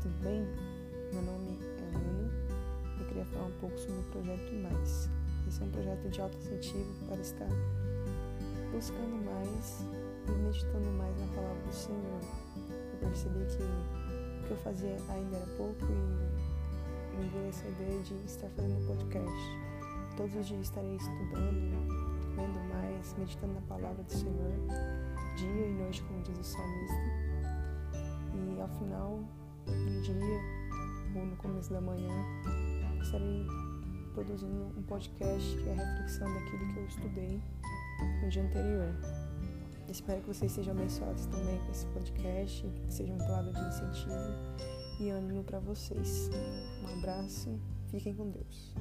tudo bem? Meu nome é Ana e queria falar um pouco sobre o projeto Mais. Esse é um projeto de autoincentivo para estar buscando mais e meditando mais na palavra do Senhor. Eu percebi que o que eu fazia ainda era pouco e me veio essa ideia de estar fazendo podcast. Todos os dias estarei estudando, lendo mais, meditando na palavra do Senhor, dia e noite, como diz o salmista e ao final do dia ou no começo da manhã estarei produzindo um podcast que é a reflexão daquilo que eu estudei no dia anterior. Espero que vocês sejam abençoados também com esse podcast, que seja uma palavra de incentivo e ânimo para vocês. Um abraço, fiquem com Deus.